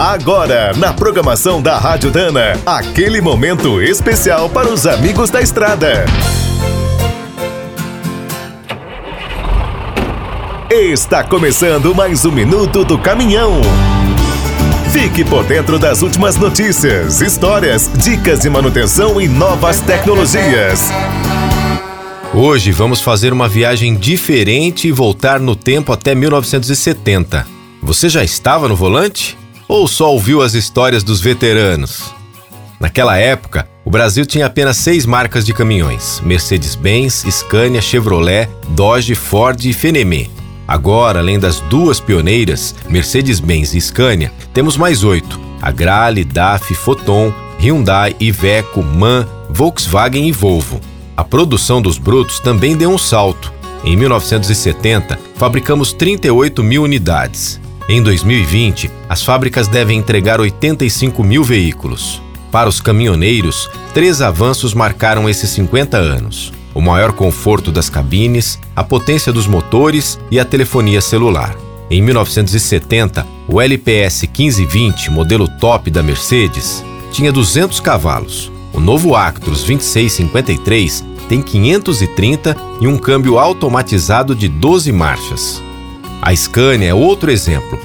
Agora, na programação da Rádio Dana, aquele momento especial para os amigos da estrada. Está começando mais um minuto do caminhão. Fique por dentro das últimas notícias, histórias, dicas de manutenção e novas tecnologias. Hoje vamos fazer uma viagem diferente e voltar no tempo até 1970. Você já estava no volante? Ou só ouviu as histórias dos veteranos? Naquela época, o Brasil tinha apenas seis marcas de caminhões: Mercedes-Benz, Scania, Chevrolet, Dodge, Ford e Fenemé. Agora, além das duas pioneiras, Mercedes-Benz e Scania, temos mais oito: Agrale, DAF, Foton, Hyundai, Iveco, MAN, Volkswagen e Volvo. A produção dos brutos também deu um salto. Em 1970, fabricamos 38 mil unidades. Em 2020, as fábricas devem entregar 85 mil veículos. Para os caminhoneiros, três avanços marcaram esses 50 anos: o maior conforto das cabines, a potência dos motores e a telefonia celular. Em 1970, o LPS 1520, modelo top da Mercedes, tinha 200 cavalos. O novo Actros 2653 tem 530 e um câmbio automatizado de 12 marchas. A Scania é outro exemplo.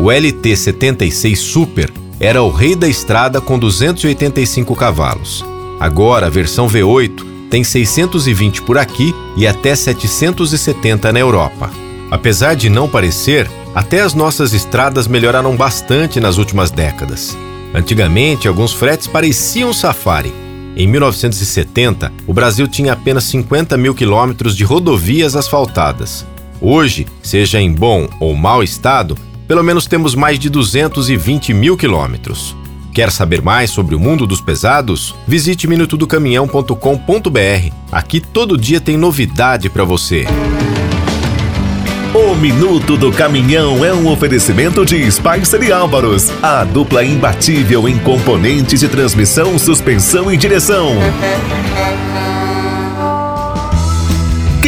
O LT76 Super era o rei da estrada com 285 cavalos. Agora a versão V8 tem 620 por aqui e até 770 na Europa. Apesar de não parecer, até as nossas estradas melhoraram bastante nas últimas décadas. Antigamente, alguns fretes pareciam safari. Em 1970, o Brasil tinha apenas 50 mil quilômetros de rodovias asfaltadas. Hoje, seja em bom ou mau estado, pelo menos temos mais de 220 mil quilômetros. Quer saber mais sobre o mundo dos pesados? Visite minutodocaminhão.com.br. Aqui todo dia tem novidade para você. O Minuto do Caminhão é um oferecimento de Spicer e Álvaros, a dupla imbatível em componentes de transmissão, suspensão e direção.